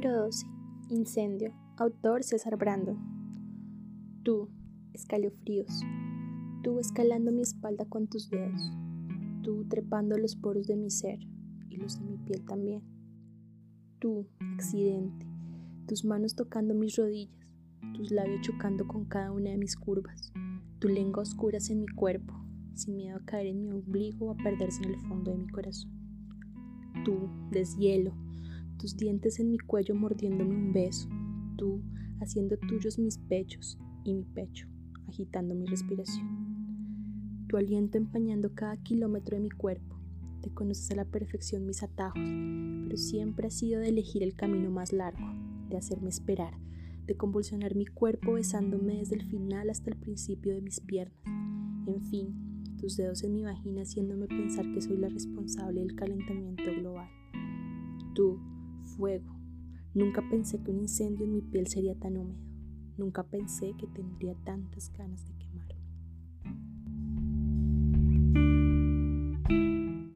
12. Incendio. Autor César Brandon. Tú, escalofríos. Tú escalando mi espalda con tus dedos. Tú trepando los poros de mi ser y los de mi piel también. Tú, accidente. Tus manos tocando mis rodillas. Tus labios chocando con cada una de mis curvas. Tu lengua oscura en mi cuerpo, sin miedo a caer en mi ombligo o a perderse en el fondo de mi corazón. Tú, deshielo tus dientes en mi cuello mordiéndome un beso, tú haciendo tuyos mis pechos y mi pecho, agitando mi respiración. Tu aliento empañando cada kilómetro de mi cuerpo. Te conoces a la perfección mis atajos, pero siempre has sido de elegir el camino más largo, de hacerme esperar, de convulsionar mi cuerpo besándome desde el final hasta el principio de mis piernas. En fin, tus dedos en mi vagina haciéndome pensar que soy la responsable del calentamiento global. Tú, fuego. Nunca pensé que un incendio en mi piel sería tan húmedo. Nunca pensé que tendría tantas ganas de